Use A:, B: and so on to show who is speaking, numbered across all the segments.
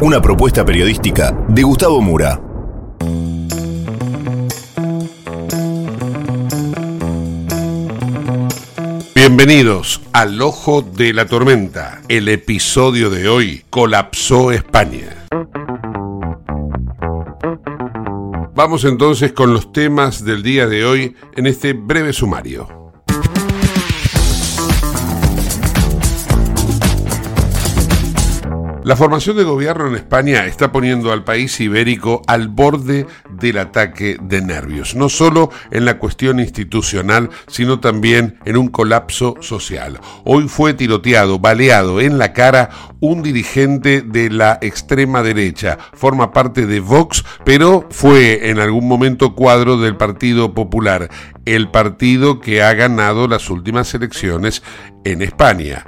A: Una propuesta periodística de Gustavo Mura. Bienvenidos al Ojo de la Tormenta. El episodio de hoy colapsó España. Vamos entonces con los temas del día de hoy en este breve sumario. La formación de gobierno en España está poniendo al país ibérico al borde del ataque de nervios, no solo en la cuestión institucional, sino también en un colapso social. Hoy fue tiroteado, baleado en la cara un dirigente de la extrema derecha. Forma parte de Vox, pero fue en algún momento cuadro del Partido Popular, el partido que ha ganado las últimas elecciones en España.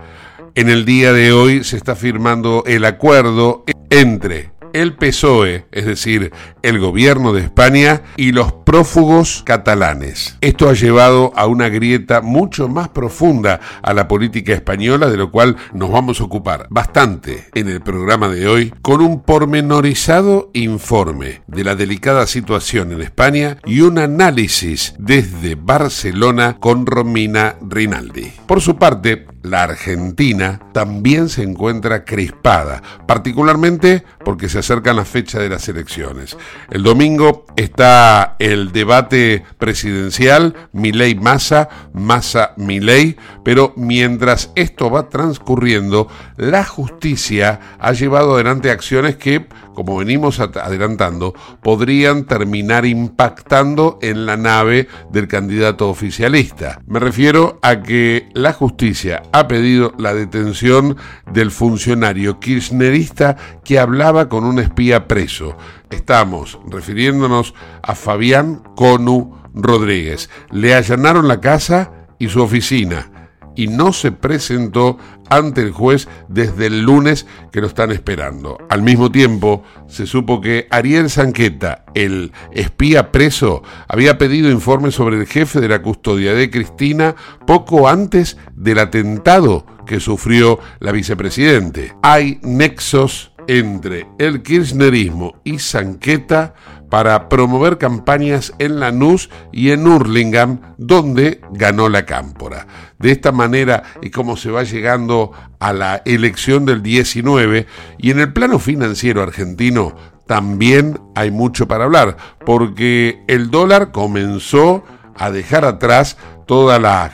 A: En el día de hoy se está firmando el acuerdo entre el PSOE, es decir, el gobierno de España, y los prófugos catalanes. Esto ha llevado a una grieta mucho más profunda a la política española, de lo cual nos vamos a ocupar bastante en el programa de hoy, con un pormenorizado informe de la delicada situación en España y un análisis desde Barcelona con Romina Rinaldi. Por su parte, la Argentina también se encuentra crispada, particularmente porque se acercan la fecha de las elecciones. El domingo está el debate presidencial, Milei Massa, Massa Milei, pero mientras esto va transcurriendo, la justicia ha llevado adelante acciones que, como venimos adelantando, podrían terminar impactando en la nave del candidato oficialista. Me refiero a que la justicia ha pedido la detención del funcionario kirchnerista que hablaba con un espía preso. Estamos refiriéndonos a Fabián Conu Rodríguez. Le allanaron la casa y su oficina y no se presentó ante el juez desde el lunes que lo están esperando. Al mismo tiempo, se supo que Ariel Sanqueta, el espía preso, había pedido informes sobre el jefe de la custodia de Cristina poco antes del atentado que sufrió la vicepresidente. Hay nexos entre el kirchnerismo y Sanqueta para promover campañas en Lanús y en Hurlingham, donde ganó la cámpora. De esta manera y como se va llegando a la elección del 19 y en el plano financiero argentino también hay mucho para hablar, porque el dólar comenzó a dejar atrás toda la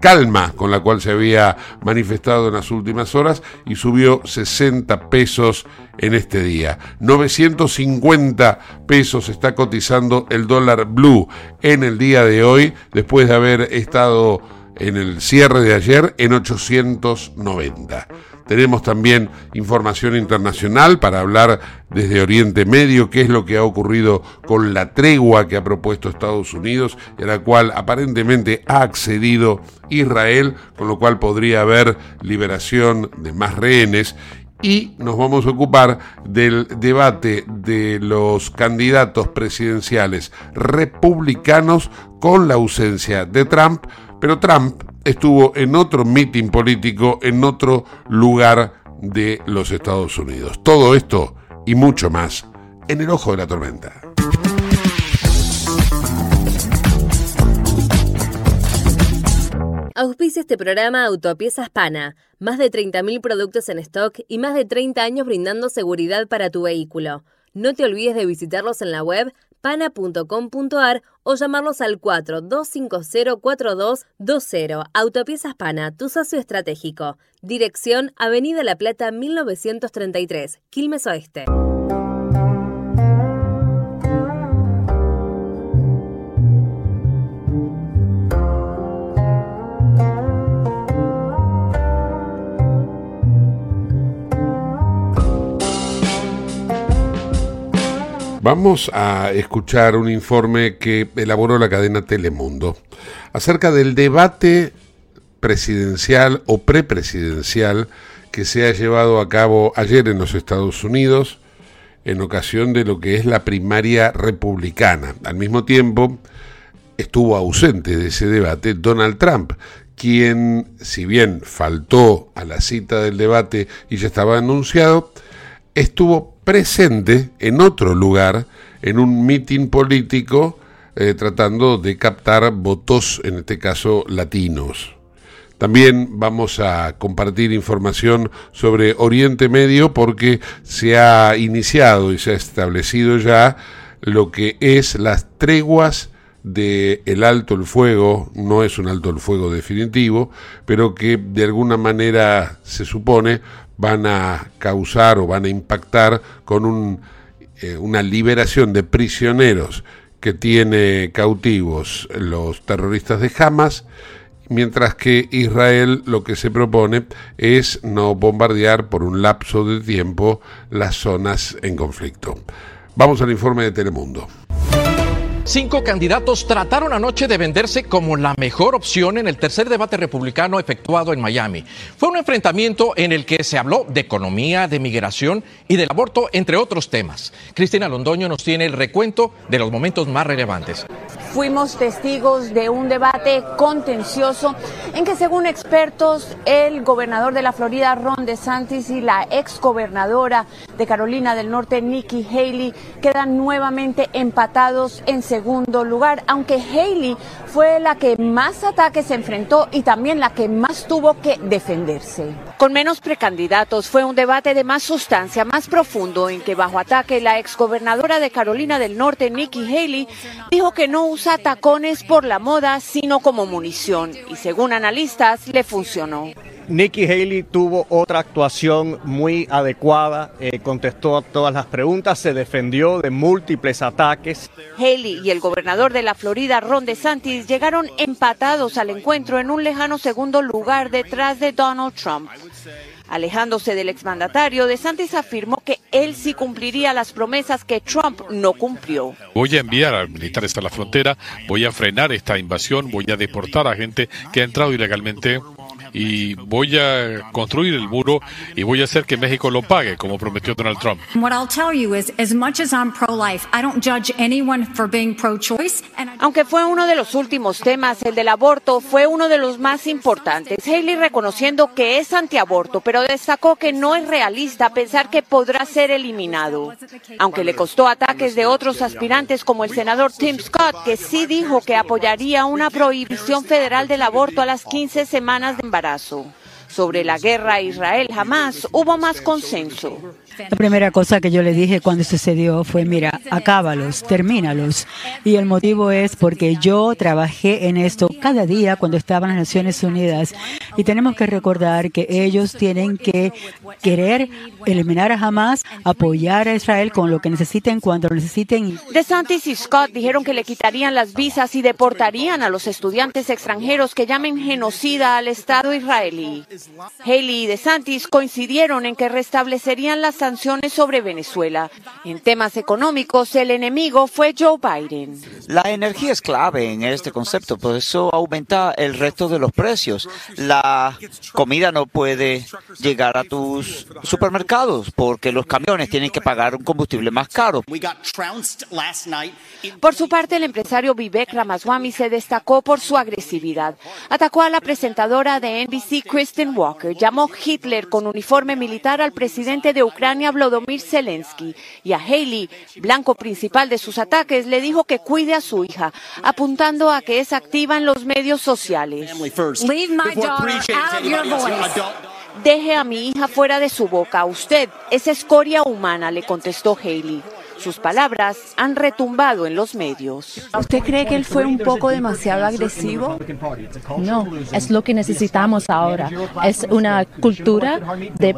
A: calma con la cual se había manifestado en las últimas horas y subió 60 pesos en este día. 950 pesos está cotizando el dólar blue en el día de hoy después de haber estado en el cierre de ayer en 890. Tenemos también información internacional para hablar desde Oriente Medio, qué es lo que ha ocurrido con la tregua que ha propuesto Estados Unidos y a la cual aparentemente ha accedido Israel, con lo cual podría haber liberación de más rehenes. Y nos vamos a ocupar del debate de los candidatos presidenciales republicanos con la ausencia de Trump, pero Trump estuvo en otro mitin político en otro lugar de los Estados Unidos. Todo esto y mucho más en el ojo de la tormenta.
B: Auspicia este programa Autopiezas Pana. Más de 30.000 productos en stock y más de 30 años brindando seguridad para tu vehículo. No te olvides de visitarlos en la web pana.com.ar o llamarlos al 42504220. Autopiezas Pana, tu socio estratégico. Dirección Avenida La Plata 1933, Quilmes Oeste.
A: Vamos a escuchar un informe que elaboró la cadena Telemundo acerca del debate presidencial o prepresidencial que se ha llevado a cabo ayer en los Estados Unidos en ocasión de lo que es la primaria republicana. Al mismo tiempo, estuvo ausente de ese debate Donald Trump, quien, si bien faltó a la cita del debate y ya estaba anunciado, estuvo presente en otro lugar, en un mitin político, eh, tratando de captar votos, en este caso latinos. También vamos a compartir información sobre Oriente Medio porque se ha iniciado y se ha establecido ya lo que es las treguas de el alto el fuego, no es un alto el fuego definitivo, pero que de alguna manera se supone van a causar o van a impactar con un, eh, una liberación de prisioneros que tiene cautivos los terroristas de Hamas, mientras que Israel lo que se propone es no bombardear por un lapso de tiempo las zonas en conflicto. Vamos al informe de Telemundo.
C: Cinco candidatos trataron anoche de venderse como la mejor opción en el tercer debate republicano efectuado en Miami. Fue un enfrentamiento en el que se habló de economía, de migración y del aborto, entre otros temas. Cristina Londoño nos tiene el recuento de los momentos más relevantes.
D: Fuimos testigos de un debate contencioso en que, según expertos, el gobernador de la Florida, Ron DeSantis, y la exgobernadora de Carolina del Norte, Nikki Haley, quedan nuevamente empatados en segundo lugar, aunque Haley fue la que más ataques se enfrentó y también la que más tuvo que defenderse. Con menos precandidatos fue un debate de más sustancia, más profundo, en que bajo ataque la exgobernadora de Carolina del Norte, Nikki Haley, dijo que no usa tacones por la moda, sino como munición, y según analistas le funcionó.
E: Nikki Haley tuvo otra actuación muy adecuada, eh, contestó a todas las preguntas, se defendió de múltiples ataques.
D: Haley y el gobernador de la Florida, Ron DeSantis, llegaron empatados al encuentro en un lejano segundo lugar detrás de Donald Trump. Alejándose del exmandatario, DeSantis afirmó que él sí cumpliría las promesas que Trump no cumplió.
F: Voy a enviar a militares a la frontera, voy a frenar esta invasión, voy a deportar a gente que ha entrado ilegalmente y voy a construir el muro y voy a hacer que México lo pague, como prometió Donald Trump.
D: Aunque fue uno de los últimos temas, el del aborto fue uno de los más importantes. Haley reconociendo que es antiaborto, pero destacó que no es realista pensar que podrá ser eliminado. Aunque le costó ataques de otros aspirantes como el senador Tim Scott, que sí dijo que apoyaría una prohibición federal del aborto a las 15 semanas de embarazo embarazo sobre la guerra a Israel jamás hubo más consenso.
G: La primera cosa que yo le dije cuando sucedió fue, mira, acábalos, termínalos. Y el motivo es porque yo trabajé en esto cada día cuando estaba en las Naciones Unidas. Y tenemos que recordar que ellos tienen que querer eliminar a Hamas, apoyar a Israel con lo que necesiten cuando lo necesiten.
D: DeSantis y Scott dijeron que le quitarían las visas y deportarían a los estudiantes extranjeros que llamen genocida al Estado israelí. Haley y DeSantis coincidieron en que restablecerían las sanciones sobre Venezuela. En temas económicos, el enemigo fue Joe Biden.
H: La energía es clave en este concepto, por eso aumenta el resto de los precios. La comida no puede llegar a tus supermercados porque los camiones tienen que pagar un combustible más caro.
D: Por su parte, el empresario Vivek Ramaswamy se destacó por su agresividad. Atacó a la presentadora de NBC, Kristen Walker, llamó Hitler con uniforme militar al presidente de Ucrania, Volodymyr Zelensky, y a Haley, blanco principal de sus ataques, le dijo que cuide a su hija, apuntando a que es activa en los medios sociales. Deje a mi hija fuera de su boca. Usted es escoria humana, le contestó Haley. Sus palabras han retumbado en los medios.
I: ¿Usted cree que él fue un poco demasiado agresivo?
J: No, es lo que necesitamos ahora. Es una cultura de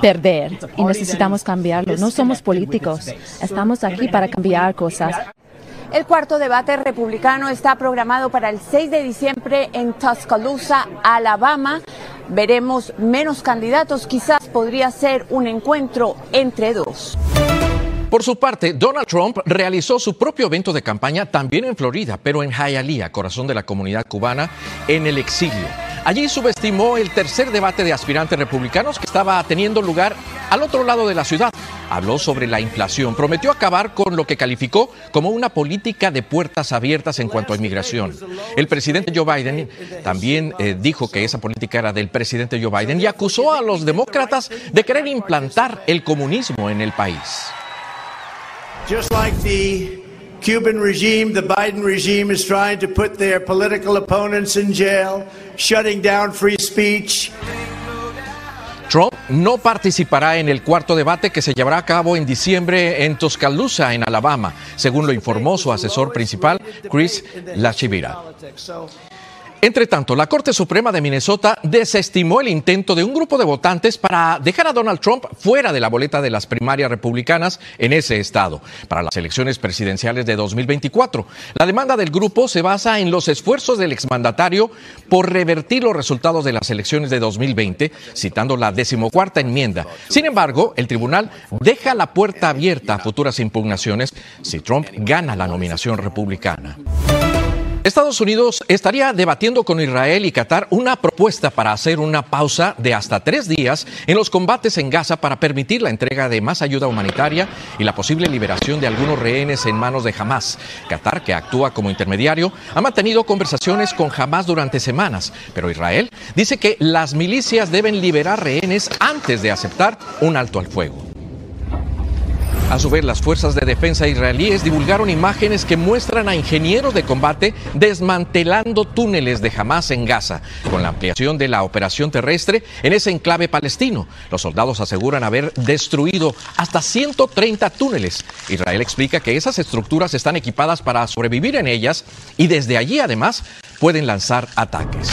J: perder y necesitamos cambiarlo. No somos políticos. Estamos aquí para cambiar cosas.
D: El cuarto debate republicano está programado para el 6 de diciembre en Tuscaloosa, Alabama. Veremos menos candidatos, quizás podría ser un encuentro entre dos.
C: Por su parte, Donald Trump realizó su propio evento de campaña también en Florida, pero en Hialeah, corazón de la comunidad cubana, en el exilio. Allí subestimó el tercer debate de aspirantes republicanos que estaba teniendo lugar al otro lado de la ciudad. Habló sobre la inflación, prometió acabar con lo que calificó como una política de puertas abiertas en cuanto a inmigración. El presidente Joe Biden también eh, dijo que esa política era del presidente Joe Biden y acusó a los demócratas de querer implantar el comunismo en el país.
K: Just like the Cuban regime, the Biden regime is trying to put their political opponents in jail, shutting down free speech.
C: Trump no participará en el cuarto debate que se llevará a cabo en diciembre en Tuscaloosa, en Alabama, según lo informó su asesor principal, Chris Lachivira. Entre tanto, la Corte Suprema de Minnesota desestimó el intento de un grupo de votantes para dejar a Donald Trump fuera de la boleta de las primarias republicanas en ese estado para las elecciones presidenciales de 2024. La demanda del grupo se basa en los esfuerzos del exmandatario por revertir los resultados de las elecciones de 2020, citando la decimocuarta enmienda. Sin embargo, el tribunal deja la puerta abierta a futuras impugnaciones si Trump gana la nominación republicana. Estados Unidos estaría debatiendo con Israel y Qatar una propuesta para hacer una pausa de hasta tres días en los combates en Gaza para permitir la entrega de más ayuda humanitaria y la posible liberación de algunos rehenes en manos de Hamas. Qatar, que actúa como intermediario, ha mantenido conversaciones con Hamas durante semanas, pero Israel dice que las milicias deben liberar rehenes antes de aceptar un alto al fuego. A su vez, las fuerzas de defensa israelíes divulgaron imágenes que muestran a ingenieros de combate desmantelando túneles de Hamas en Gaza, con la ampliación de la operación terrestre en ese enclave palestino. Los soldados aseguran haber destruido hasta 130 túneles. Israel explica que esas estructuras están equipadas para sobrevivir en ellas y desde allí además pueden lanzar ataques.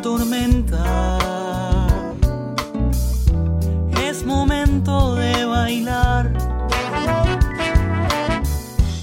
L: tormenta. Es momento de bailar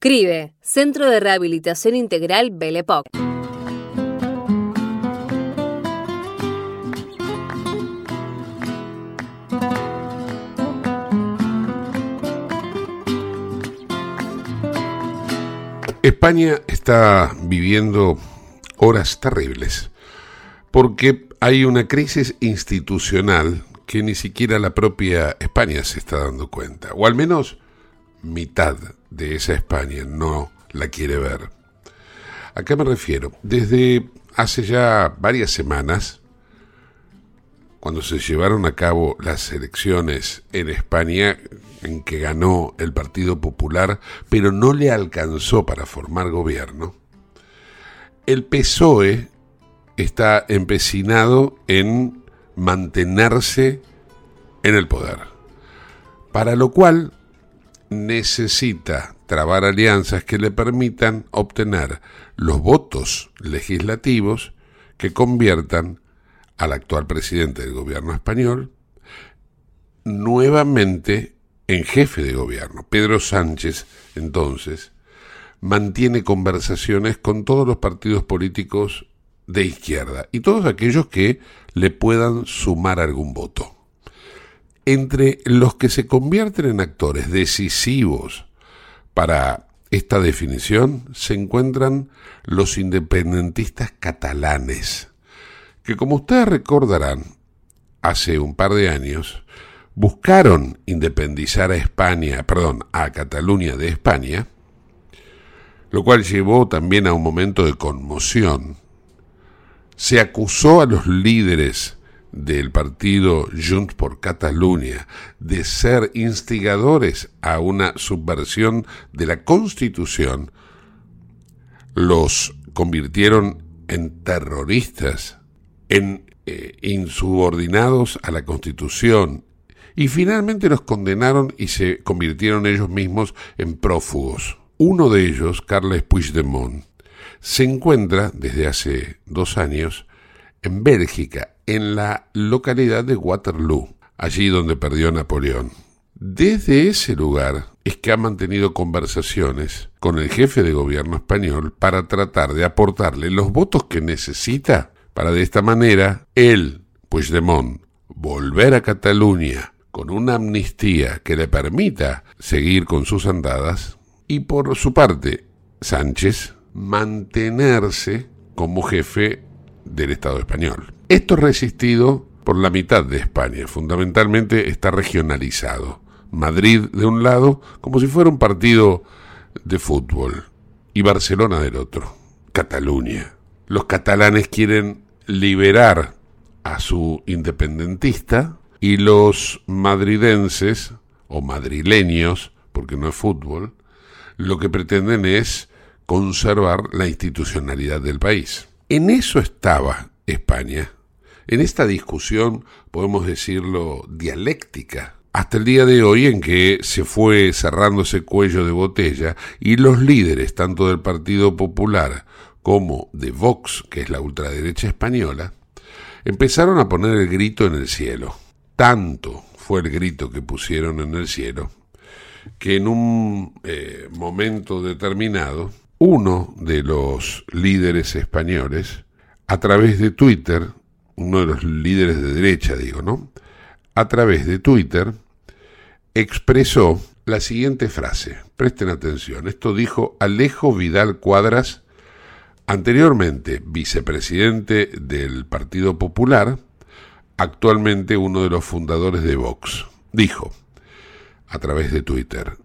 B: CRIBE, Centro de Rehabilitación Integral Belepoc.
A: España está viviendo horas terribles porque hay una crisis institucional que ni siquiera la propia España se está dando cuenta, o al menos mitad de esa España no la quiere ver. ¿A qué me refiero? Desde hace ya varias semanas, cuando se llevaron a cabo las elecciones en España, en que ganó el Partido Popular, pero no le alcanzó para formar gobierno, el PSOE está empecinado en mantenerse en el poder, para lo cual necesita trabar alianzas que le permitan obtener los votos legislativos que conviertan al actual presidente del gobierno español nuevamente en jefe de gobierno. Pedro Sánchez, entonces, mantiene conversaciones con todos los partidos políticos de izquierda y todos aquellos que le puedan sumar algún voto. Entre los que se convierten en actores decisivos para esta definición se encuentran los independentistas catalanes, que como ustedes recordarán, hace un par de años buscaron independizar a España, perdón, a Cataluña de España, lo cual llevó también a un momento de conmoción. Se acusó a los líderes del partido Junts por Cataluña de ser instigadores a una subversión de la Constitución, los convirtieron en terroristas, en eh, insubordinados a la Constitución, y finalmente los condenaron y se convirtieron ellos mismos en prófugos. Uno de ellos, Carles Puigdemont, se encuentra desde hace dos años en Bélgica, en la localidad de Waterloo, allí donde perdió Napoleón. Desde ese lugar es que ha mantenido conversaciones con el jefe de gobierno español para tratar de aportarle los votos que necesita para de esta manera él, Puigdemont, volver a Cataluña con una amnistía que le permita seguir con sus andadas y por su parte Sánchez mantenerse como jefe del Estado español. Esto es resistido por la mitad de España, fundamentalmente está regionalizado. Madrid de un lado, como si fuera un partido de fútbol, y Barcelona del otro, Cataluña. Los catalanes quieren liberar a su independentista y los madridenses, o madrileños, porque no es fútbol, lo que pretenden es conservar la institucionalidad del país. En eso estaba España. En esta discusión, podemos decirlo, dialéctica, hasta el día de hoy en que se fue cerrando ese cuello de botella y los líderes, tanto del Partido Popular como de Vox, que es la ultraderecha española, empezaron a poner el grito en el cielo. Tanto fue el grito que pusieron en el cielo que en un eh, momento determinado uno de los líderes españoles, a través de Twitter, uno de los líderes de derecha, digo, ¿no? A través de Twitter, expresó la siguiente frase. Presten atención. Esto dijo Alejo Vidal Cuadras, anteriormente vicepresidente del Partido Popular, actualmente uno de los fundadores de Vox. Dijo, a través de Twitter,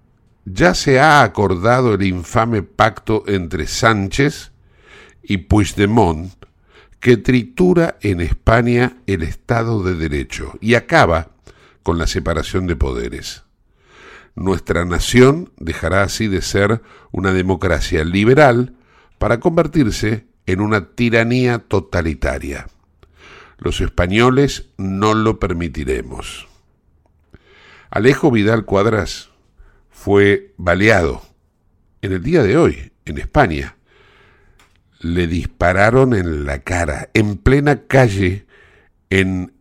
A: ya se ha acordado el infame pacto entre Sánchez y Puigdemont que tritura en España el Estado de Derecho y acaba con la separación de poderes. Nuestra nación dejará así de ser una democracia liberal para convertirse en una tiranía totalitaria. Los españoles no lo permitiremos. Alejo Vidal Cuadras fue baleado en el día de hoy, en España. Le dispararon en la cara, en plena calle, en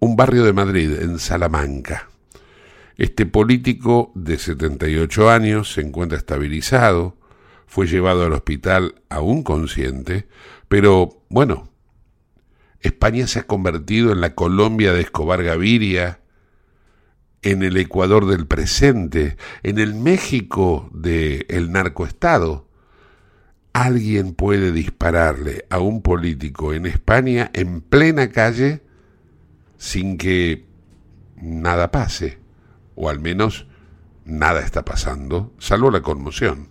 A: un barrio de Madrid, en Salamanca. Este político de 78 años se encuentra estabilizado, fue llevado al hospital aún consciente, pero bueno, España se ha convertido en la Colombia de Escobar Gaviria, en el Ecuador del presente, en el México del el narcoestado. Alguien puede dispararle a un político en España en plena calle sin que nada pase, o al menos nada está pasando, salvo la conmoción.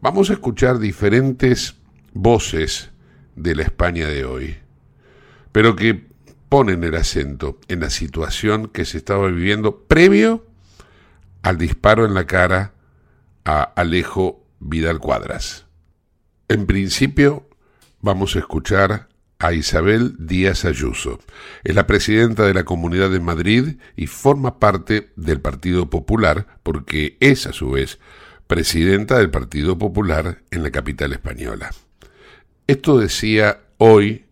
A: Vamos a escuchar diferentes voces de la España de hoy, pero que ponen el acento en la situación que se estaba viviendo previo al disparo en la cara a Alejo Vidal Cuadras. En principio, vamos a escuchar a Isabel Díaz Ayuso. Es la presidenta de la Comunidad de Madrid y forma parte del Partido Popular porque es a su vez presidenta del Partido Popular en la capital española. Esto decía hoy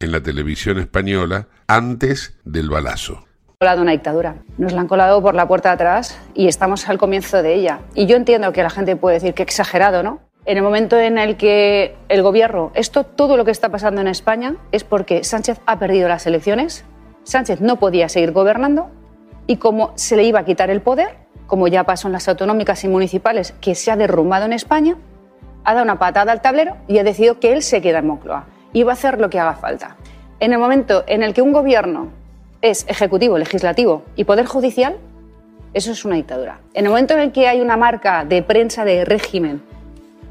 A: en la televisión española antes del balazo.
M: colado una dictadura. Nos la han colado por la puerta de atrás y estamos al comienzo de ella. Y yo entiendo que la gente puede decir que exagerado, ¿no? En el momento en el que el gobierno, esto, todo lo que está pasando en España es porque Sánchez ha perdido las elecciones, Sánchez no podía seguir gobernando y como se le iba a quitar el poder, como ya pasó en las autonómicas y municipales, que se ha derrumbado en España, ha dado una patada al tablero y ha decidido que él se queda en Moncloa y va a hacer lo que haga falta. En el momento en el que un gobierno es ejecutivo, legislativo y poder judicial, eso es una dictadura. En el momento en el que hay una marca de prensa de régimen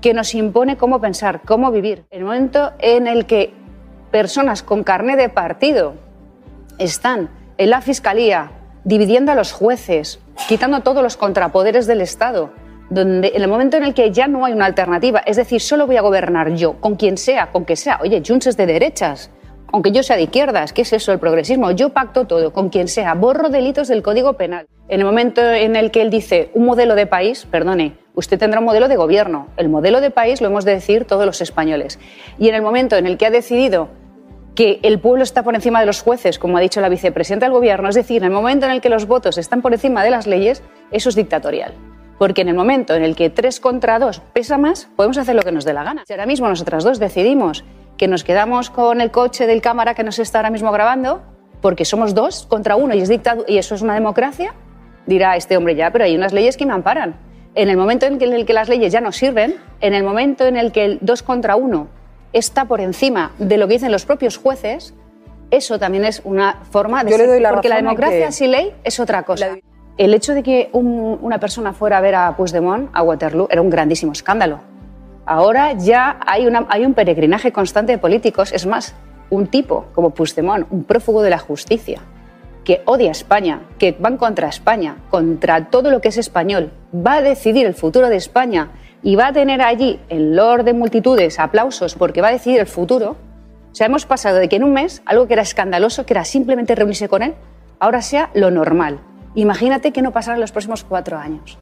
M: que nos impone cómo pensar, cómo vivir, en el momento en el que personas con carné de partido están en la fiscalía dividiendo a los jueces, quitando todos los contrapoderes del Estado, donde en el momento en el que ya no hay una alternativa, es decir, solo voy a gobernar yo, con quien sea, con que sea, oye, Junts es de derechas, aunque yo sea de izquierdas, ¿qué es eso el progresismo? Yo pacto todo, con quien sea, borro delitos del Código Penal. En el momento en el que él dice un modelo de país, perdone, usted tendrá un modelo de gobierno. El modelo de país lo hemos de decir todos los españoles. Y en el momento en el que ha decidido que el pueblo está por encima de los jueces, como ha dicho la vicepresidenta del gobierno, es decir, en el momento en el que los votos están por encima de las leyes, eso es dictatorial. Porque en el momento en el que tres contra dos pesa más, podemos hacer lo que nos dé la gana. Si ahora mismo nosotras dos decidimos que nos quedamos con el coche del cámara que nos está ahora mismo grabando, porque somos dos contra uno y, es y eso es una democracia, dirá este hombre ya, pero hay unas leyes que me amparan. En el momento en el que las leyes ya no sirven, en el momento en el que el dos contra uno está por encima de lo que dicen los propios jueces, eso también es una forma de...
N: Yo le doy la
M: porque la democracia
N: que-
M: sin ley es otra cosa. El hecho de que un- una persona fuera a ver a Puigdemont, a Waterloo, era un grandísimo escándalo. Ahora ya hay, un peregrinaje constante de políticos. Es más, un tipo como Puigdemont, un prófugo de la justicia, que odia a España, que van contra España, contra todo lo que es español, va a decidir el futuro de España y va a tener allí, en lord de multitudes, aplausos porque va a decidir el futuro. O sea, hemos pasado de que en un mes algo que era escandaloso, que era simplemente reunirse con él, ahora sea lo normal. Imagínate que no pasará en los próximos cuatro años.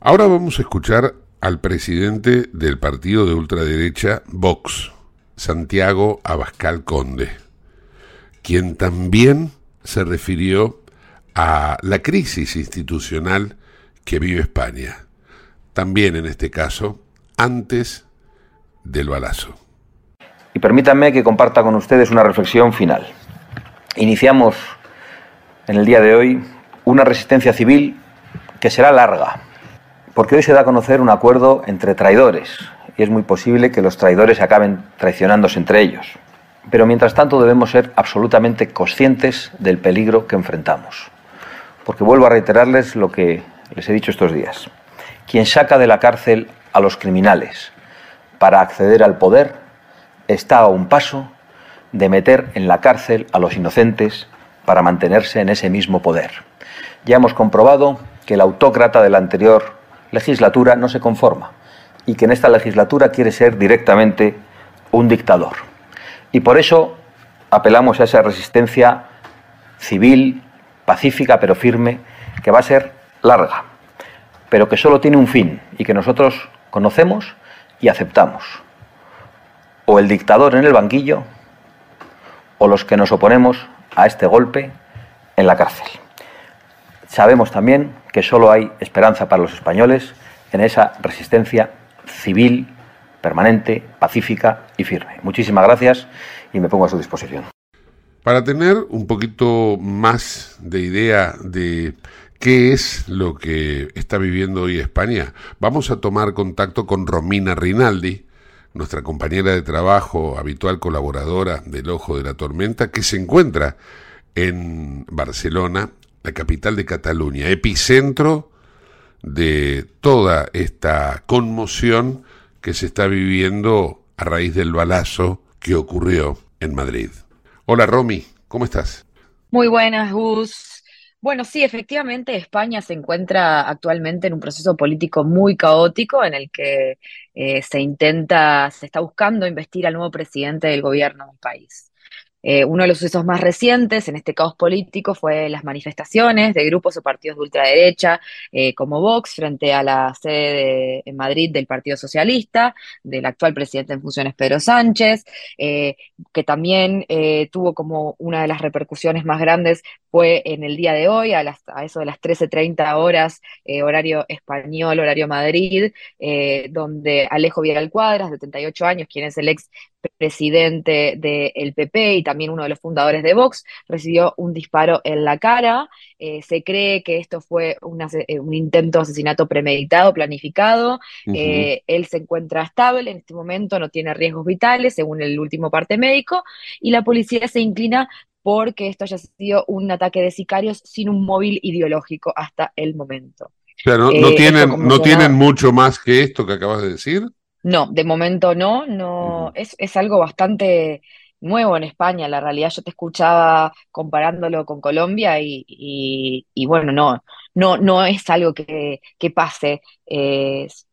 A: Ahora vamos a escuchar al presidente del partido de ultraderecha Vox, Santiago Abascal Conde, quien también se refirió a la crisis institucional que vive España, también en este caso antes del balazo.
N: Y permítanme que comparta con ustedes una reflexión final. Iniciamos en el día de hoy una resistencia civil que será larga, porque hoy se da a conocer un acuerdo entre traidores, y es muy posible que los traidores acaben traicionándose entre ellos. Pero mientras tanto debemos ser absolutamente conscientes del peligro que enfrentamos. Porque vuelvo a reiterarles lo que les he dicho estos días. Quien saca de la cárcel a los criminales para acceder al poder está a un paso de meter en la cárcel a los inocentes para mantenerse en ese mismo poder. Ya hemos comprobado que el autócrata de la anterior legislatura no se conforma y que en esta legislatura quiere ser directamente un dictador. Y por eso apelamos a esa resistencia civil, pacífica pero firme, que va a ser larga, pero que solo tiene un fin y que nosotros conocemos y aceptamos. O el dictador en el banquillo o los que nos oponemos a este golpe en la cárcel. Sabemos también que solo hay esperanza para los españoles en esa resistencia civil, permanente, pacífica y firme. Muchísimas gracias y me pongo a su disposición.
A: Para tener un poquito más de idea de qué es lo que está viviendo hoy España, vamos a tomar contacto con Romina Rinaldi, nuestra compañera de trabajo, habitual colaboradora del Ojo de la Tormenta, que se encuentra en Barcelona, la capital de Cataluña, epicentro de toda esta conmoción que se está viviendo a raíz del balazo que ocurrió en Madrid. Hola Romy, ¿cómo estás?
O: Muy buenas, Gus. Bueno, sí, efectivamente España se encuentra actualmente en un proceso político muy caótico en el que eh, se intenta, se está buscando investir al nuevo presidente del gobierno del país. Eh, uno de los sucesos más recientes en este caos político fue las manifestaciones de grupos o partidos de ultraderecha eh, como Vox frente a la sede en Madrid del Partido Socialista, del actual presidente en funciones Pedro Sánchez, eh, que también tuvo como una de las repercusiones más grandes fue en el día de hoy, a, eso de las 13.30 horas, horario español, horario Madrid, donde Alejo Vidal Cuadras, de 38 años, quien es el ex presidente del PP y también uno de los fundadores de Vox, recibió un disparo en la cara. Eh, se cree que esto fue eh, un intento de asesinato premeditado, planificado. Eh, él se encuentra estable en este momento, no tiene riesgos vitales, según el último parte médico, y la policía se inclina porque esto haya sido un ataque de sicarios sin un móvil ideológico hasta el momento.
A: no, tienen, no tienen mucho más que esto que acabas de decir.
O: No, de momento no, no, es, es algo bastante nuevo en España, la realidad yo te escuchaba comparándolo con Colombia y, y, bueno, no, no, no es algo que, que pase.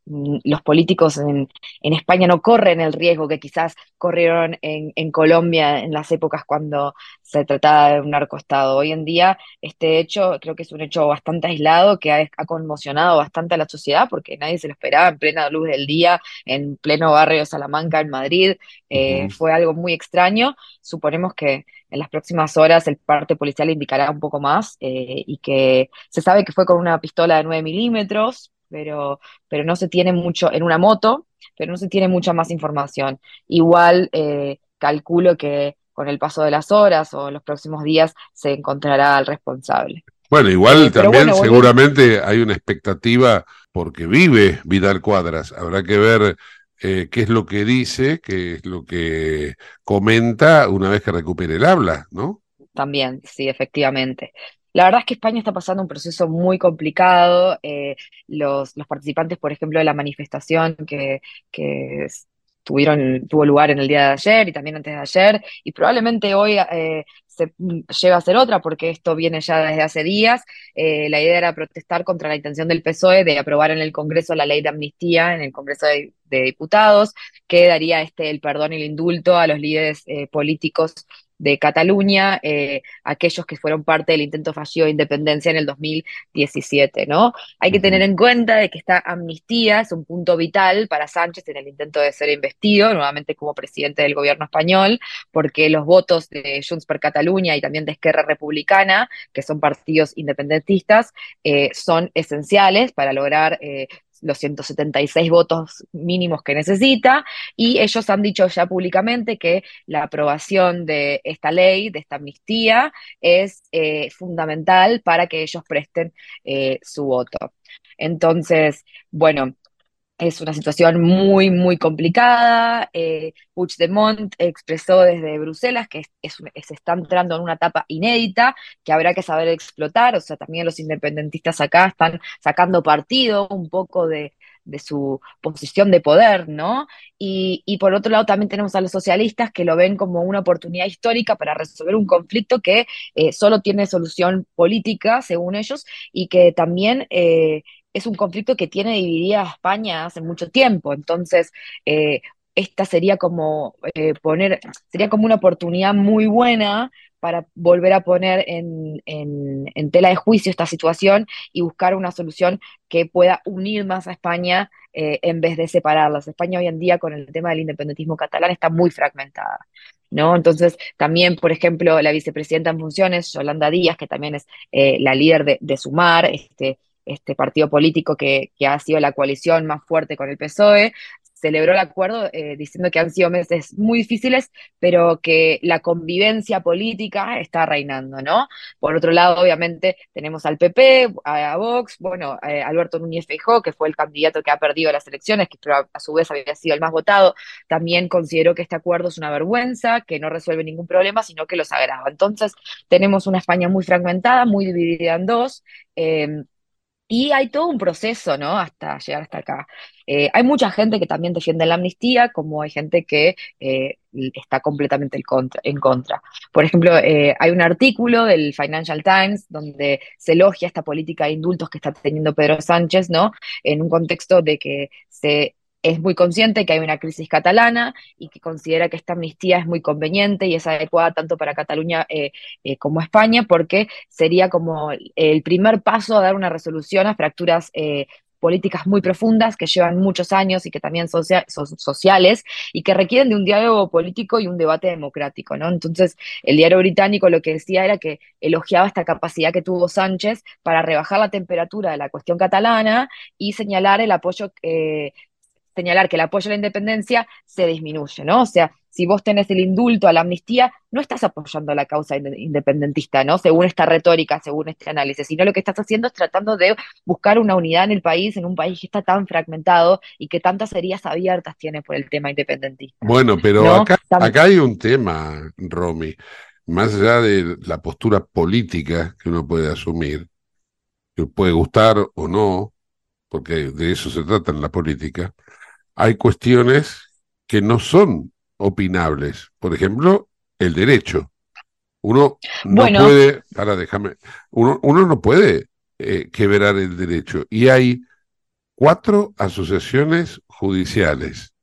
O: Los políticos en, España no corren el riesgo que quizás corrieron en, Colombia en las épocas cuando se trataba de un narcoestado. Hoy en día este hecho creo que es un hecho bastante aislado que ha, conmocionado bastante a la sociedad porque nadie se lo esperaba en plena luz del día, en pleno barrio de Salamanca, en Madrid. Eh, fue algo muy extraño. Suponemos que en las próximas horas el parte policial indicará un poco más eh, y que se sabe que fue con una pistola de 9 milímetros, pero, pero no se tiene mucho, en una moto, pero no se tiene mucha más información. Igual eh, calculo que con el paso de las horas o en los próximos días se encontrará al responsable.
A: Bueno, igual eh, también seguramente hay una expectativa porque vive Vidal Cuadras. Habrá que ver eh, qué es lo que dice, qué es lo que comenta una vez que recupere el habla, ¿no?
O: También, sí, efectivamente. La verdad es que España está pasando un proceso muy complicado. Eh, los, participantes, por ejemplo, de la manifestación que, tuvieron, tuvo lugar en el día de ayer y también antes de ayer, y probablemente hoy eh, se mm, lleva a ser otra, porque esto viene ya desde hace días. Eh, la idea era protestar contra la intención del PSOE de aprobar en el Congreso la ley de amnistía, en el Congreso de, Diputados, que daría este, el perdón y el indulto a los líderes eh, políticos de Cataluña, eh, aquellos que fueron parte del intento fallido de independencia en el 2017, ¿no? Hay que tener en cuenta de que esta amnistía es un punto vital para Sánchez en el intento de ser investido nuevamente como presidente del gobierno español, porque los votos de Junts per Cataluña y también de Esquerra Republicana, que son partidos independentistas, eh, son esenciales para lograr eh, los 176 votos mínimos que necesita y ellos han dicho ya públicamente que la aprobación de esta ley, de esta amnistía, es eh, fundamental para que ellos presten eh, su voto. Entonces, bueno, es una situación muy, muy complicada. Eh, Puigdemont expresó desde Bruselas que se está entrando en una etapa inédita que habrá que saber explotar. O sea, también los independentistas acá están sacando partido un poco de, su posición de poder, ¿no? Y, por otro lado también tenemos a los socialistas que lo ven como una oportunidad histórica para resolver un conflicto que eh, solo tiene solución política, según ellos, y que también... Eh, es un conflicto que tiene dividida a España hace mucho tiempo. Entonces, eh, esta sería como eh, poner, sería como una oportunidad muy buena para volver a poner en, tela de juicio esta situación y buscar una solución que pueda unir más a España eh, en vez de separarlas. España hoy en día con el tema del independentismo catalán está muy fragmentada. ¿No? Entonces, también, por ejemplo, la vicepresidenta en funciones, Yolanda Díaz, que también es la líder de, de Sumar, este, este partido político que, ha sido la coalición más fuerte con el PSOE, celebró el acuerdo eh, diciendo que han sido meses muy difíciles, pero que la convivencia política está reinando, ¿no? Por otro lado, obviamente, tenemos al PP, a, Vox, bueno, eh, Alberto Núñez Feijó, que fue el candidato que ha perdido las elecciones, que a, su vez había sido el más votado, también consideró que este acuerdo es una vergüenza, que no resuelve ningún problema, sino que los agrava. Entonces, tenemos una España muy fragmentada, muy dividida en dos. Eh, y hay todo un proceso, ¿no? Hasta llegar hasta acá. Eh, hay mucha gente que también defiende la amnistía, como hay gente que eh, está completamente en contra. Por ejemplo, eh, hay un artículo del Financial Times donde se elogia esta política de indultos que está teniendo Pedro Sánchez, ¿no? En un contexto de que se es muy consciente que hay una crisis catalana y que considera que esta amnistía es muy conveniente y es adecuada tanto para Cataluña eh, eh, como España, porque sería como el primer paso a dar una resolución a fracturas eh, políticas muy profundas que llevan muchos años y que también son sociales y que requieren de un diálogo político y un debate democrático, ¿no? Entonces, el diario británico lo que decía era que elogiaba esta capacidad que tuvo Sánchez para rebajar la temperatura de la cuestión catalana y señalar el apoyo señalar que el apoyo a la independencia se disminuye, ¿no? O sea, si vos tenés el indulto a la amnistía, no estás apoyando la causa independentista, ¿no? Según esta retórica, según este análisis, sino lo que estás haciendo es tratando de buscar una unidad en el país, en un país que está tan fragmentado y que tantas heridas abiertas tiene por el tema independentista.
A: Bueno, pero acá, acá hay un tema, Romy, más allá de la postura política que uno puede asumir, que puede gustar o no, porque de eso se trata en la política, hay cuestiones que no son opinables. Por ejemplo, el derecho. Uno no puede, para déjame, uno, uno no puede eh, quebrar el derecho. Y hay cuatro asociaciones judiciales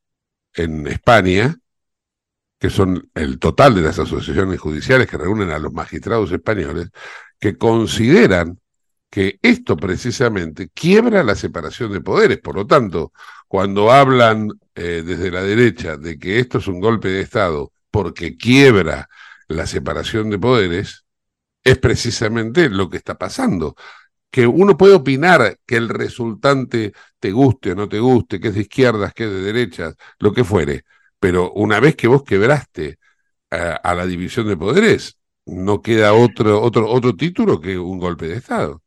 A: en España, que son el total de las asociaciones judiciales que reúnen a los magistrados españoles, que consideran que esto precisamente quiebra la separación de poderes. Por lo tanto, cuando hablan eh, desde la derecha de que esto es un golpe de Estado porque quiebra la separación de poderes, es precisamente lo que está pasando. Que uno puede opinar que el resultante te guste o no te guste, que es de izquierdas, que es de derechas, lo que fuere, pero una vez que vos quebraste eh, a la división de poderes, no queda otro, otro, otro título que un golpe de Estado.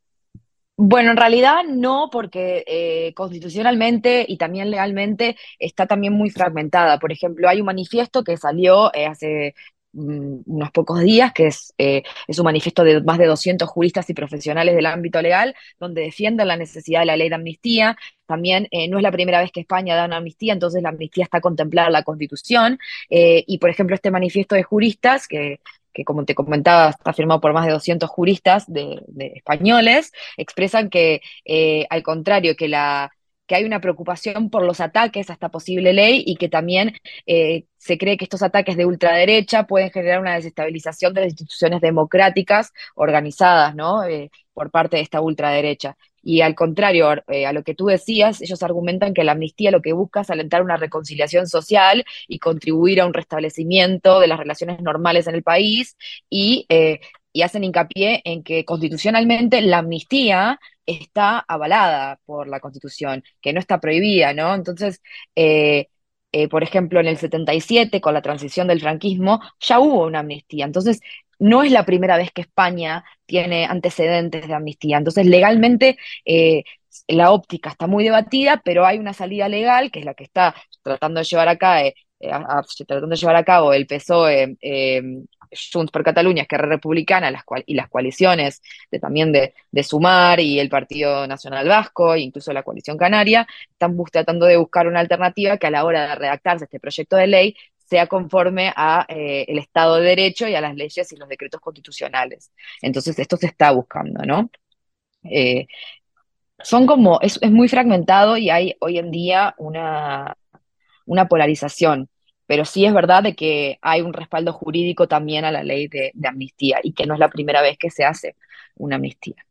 O: Bueno, en realidad no, porque eh, constitucionalmente y también legalmente está también muy fragmentada. Por ejemplo, hay un manifiesto que salió eh, hace mm, unos pocos días, que es, eh, es un manifiesto de más de 200 juristas y profesionales del ámbito legal, donde defienden la necesidad de la ley de amnistía. También no es la primera vez que España da una amnistía, entonces la amnistía está contemplada en la Constitución. y, por ejemplo, este manifiesto de juristas, que, que como te comentaba, está firmado por más de 200 juristas de, españoles, expresan que, eh, al contrario, que la que hay una preocupación por los ataques a esta posible ley y que también eh, se cree que estos ataques de ultraderecha pueden generar una desestabilización de las instituciones democráticas organizadas, ¿no? Eh, por parte de esta ultraderecha. Y al contrario, eh, a lo que tú decías, ellos argumentan que la amnistía lo que busca es alentar una reconciliación social y contribuir a un restablecimiento de las relaciones normales en el país y, eh, hacen hincapié en que constitucionalmente la amnistía está avalada por la Constitución, que no está prohibida, ¿no? Entonces, eh, por ejemplo, en el 77, con la transición del franquismo, ya hubo una amnistía. Entonces, no es la primera vez que España tiene antecedentes de amnistía. Entonces, legalmente, eh, la óptica está muy debatida, pero hay una salida legal, que es la que está tratando de llevar eh, eh, a- tratando de llevar a cabo el PSOE, eh, Junts per Catalunya, Esquerra Republicana, las cual- y las coaliciones de, también de, de Sumar y el Partido Nacional Vasco, e incluso la coalición canaria, están tratando de buscar una alternativa que a la hora de redactarse este proyecto de ley sea conforme a eh, el Estado de Derecho y a las leyes y los decretos constitucionales. Entonces, esto se está buscando, ¿no? Eh, son como, es, muy fragmentado y hay hoy en día una, una polarización, pero sí es verdad de que hay un respaldo jurídico también a la ley de amnistía y que no es la primera vez que se hace una amnistía.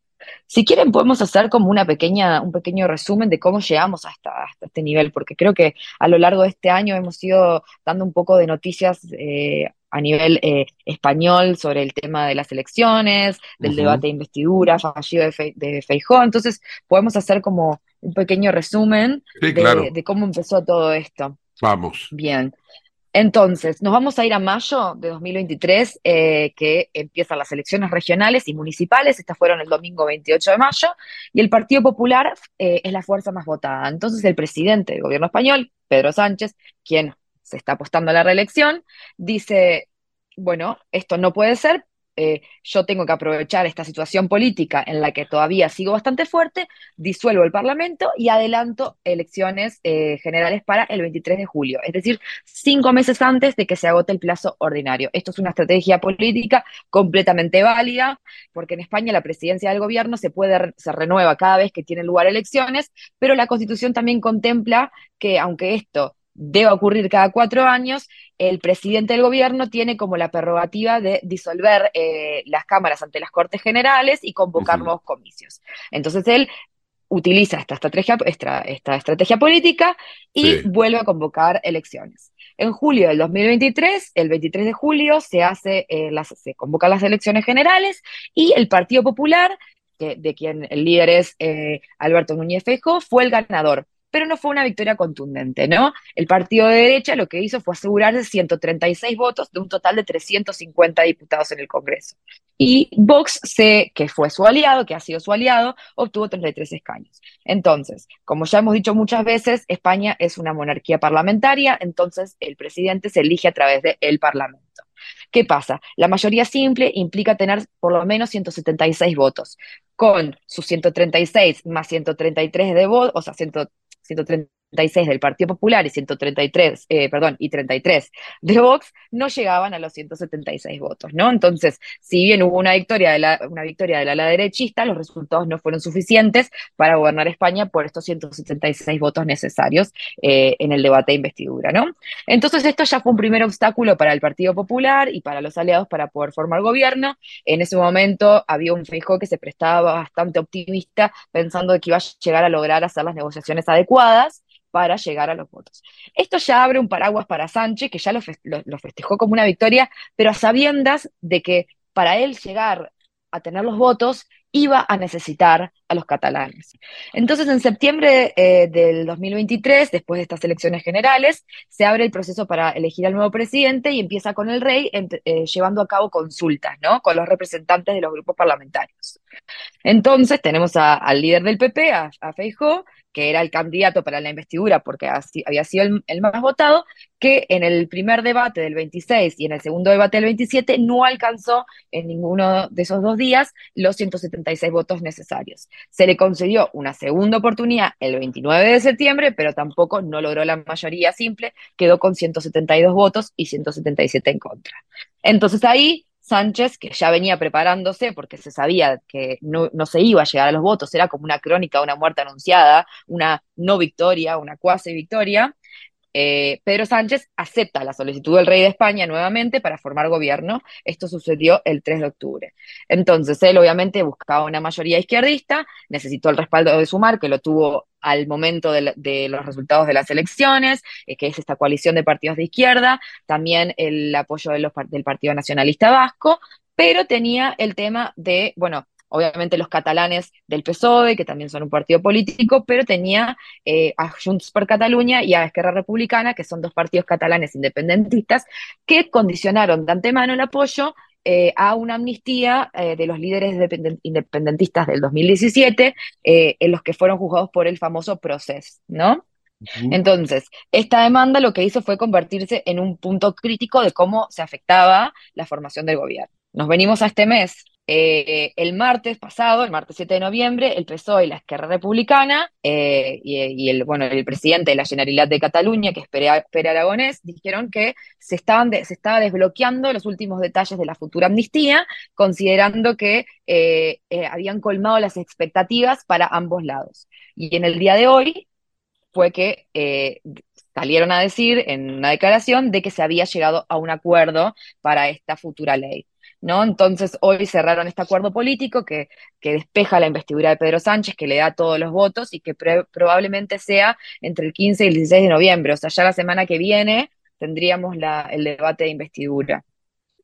O: Si quieren, podemos hacer como una pequeña, un pequeño resumen de cómo llegamos hasta, hasta este nivel, porque creo que a lo largo de este año hemos ido dando un poco de noticias eh, a nivel eh, español sobre el tema de las elecciones, del debate de investidura fallido de, Fe- de Feijóo. Entonces, podemos hacer como un pequeño resumen
A: Sí,
O: de,
A: claro.
O: de cómo empezó todo esto.
A: Vamos.
O: Bien. Entonces, nos vamos a ir a mayo de 2023, eh, que empiezan las elecciones regionales y municipales. Estas fueron el domingo 28 de mayo. Y el Partido Popular eh, es la fuerza más votada. Entonces, el presidente del gobierno español, Pedro Sánchez, quien se está apostando a la reelección, dice, bueno, esto no puede ser. Eh, yo tengo que aprovechar esta situación política en la que todavía sigo bastante fuerte, disuelvo el Parlamento y adelanto elecciones eh, generales para el 23 de julio, es decir, cinco meses antes de que se agote el plazo ordinario. Esto es una estrategia política completamente válida, porque en España la presidencia del gobierno se puede, se renueva cada vez que tienen lugar elecciones, pero la Constitución también contempla que aunque esto deba ocurrir cada cuatro años, el presidente del gobierno tiene como la prerrogativa de disolver eh, las cámaras ante las Cortes Generales y convocar nuevos comicios. Entonces él utiliza esta estrategia, esta, esta estrategia política y
A: Sí.
O: vuelve a convocar elecciones. En julio del 2023, el 23 de julio, se, hace, eh, las, se convocan las elecciones generales y el Partido Popular, que- de quien el líder es eh, Alberto Núñez Feijóo, fue el ganador. Pero no fue una victoria contundente, ¿no? El partido de derecha lo que hizo fue asegurarse 136 votos de un total de 350 diputados en el Congreso. Y Vox, se, que fue su aliado, que ha sido su aliado, obtuvo 33 escaños. Entonces, como ya hemos dicho muchas veces, España es una monarquía parlamentaria, entonces el presidente se elige a través del Parlamento. ¿Qué pasa? La mayoría simple implica tener por lo menos 176 votos. Con sus 136 más 133 de votos, o sea, 100 130 136 del Partido Popular y 133, eh, perdón, y 33 de Vox, no llegaban a los 176 votos, ¿no? Entonces, si bien hubo una victoria de la, una victoria del ala derechista, los resultados no fueron suficientes para gobernar España por estos 176 votos necesarios eh, en el debate de investidura, ¿no? Entonces, esto ya fue un primer obstáculo para el Partido Popular y para los aliados para poder formar gobierno. En ese momento había un Feijóo que se prestaba bastante optimista, pensando de que iba a llegar a lograr hacer las negociaciones adecuadas para llegar a los votos. Esto ya abre un paraguas para Sánchez, que ya lo, fes- lo- lo festejó como una victoria, pero a sabiendas de que para él llegar a tener los votos iba a necesitar a los catalanes. Entonces, en septiembre eh, del 2023, después de estas elecciones generales, se abre el proceso para elegir al nuevo presidente y empieza con el rey eh, llevando a cabo consultas, ¿no? Con los representantes de los grupos parlamentarios. Entonces tenemos al líder del PP, a, a Feijóo, que era el candidato para la investidura porque había sido el, el, más votado, que en el primer debate del 26 y en el segundo debate del 27 no alcanzó en ninguno de esos dos días los 176 votos necesarios. Se le concedió una segunda oportunidad el 29 de septiembre, pero tampoco no logró la mayoría simple, quedó con 172 votos y 177 en contra. Entonces ahí Sánchez, que ya venía preparándose porque se sabía que no, no, se iba a llegar a los votos, era como una crónica una muerte anunciada, una no victoria, una cuasi victoria, eh, Pedro Sánchez acepta la solicitud del rey de España nuevamente para formar gobierno. Esto sucedió el 3 de octubre. Entonces, él obviamente buscaba una mayoría izquierdista, necesitó el respaldo de Sumar, que lo tuvo al momento de, los resultados de las elecciones, eh, que es esta coalición de partidos de izquierda, también el apoyo del Partido Nacionalista Vasco, pero tenía el tema de, bueno, obviamente los catalanes del PSOE, que también son un partido político, pero tenía eh, a Junts per Catalunya y a Esquerra Republicana, que son dos partidos catalanes independentistas, que condicionaron de antemano el apoyo eh, a una amnistía eh, de los líderes independentistas del 2017, eh, en los que fueron juzgados por el famoso proceso, ¿no? Entonces, esta demanda lo que hizo fue convertirse en un punto crítico de cómo se afectaba la formación del gobierno. Nos venimos a este mes eh, el martes pasado, el martes 7 de noviembre, el PSOE y la Esquerra Republicana eh, y, el, bueno, el presidente de la Generalitat de Cataluña, que es Pere, Aragonés, dijeron que se, estaban de, se estaba desbloqueando los últimos detalles de la futura amnistía, considerando que eh, habían colmado las expectativas para ambos lados. Y en el día de hoy fue que salieron a decir en una declaración de que se había llegado a un acuerdo para esta futura ley. ¿No? Entonces hoy cerraron este acuerdo político que, que, despeja la investidura de Pedro Sánchez, que le da todos los votos y que probablemente sea entre el 15 y el 16 de noviembre, o sea, ya la semana que viene tendríamos el debate de investidura.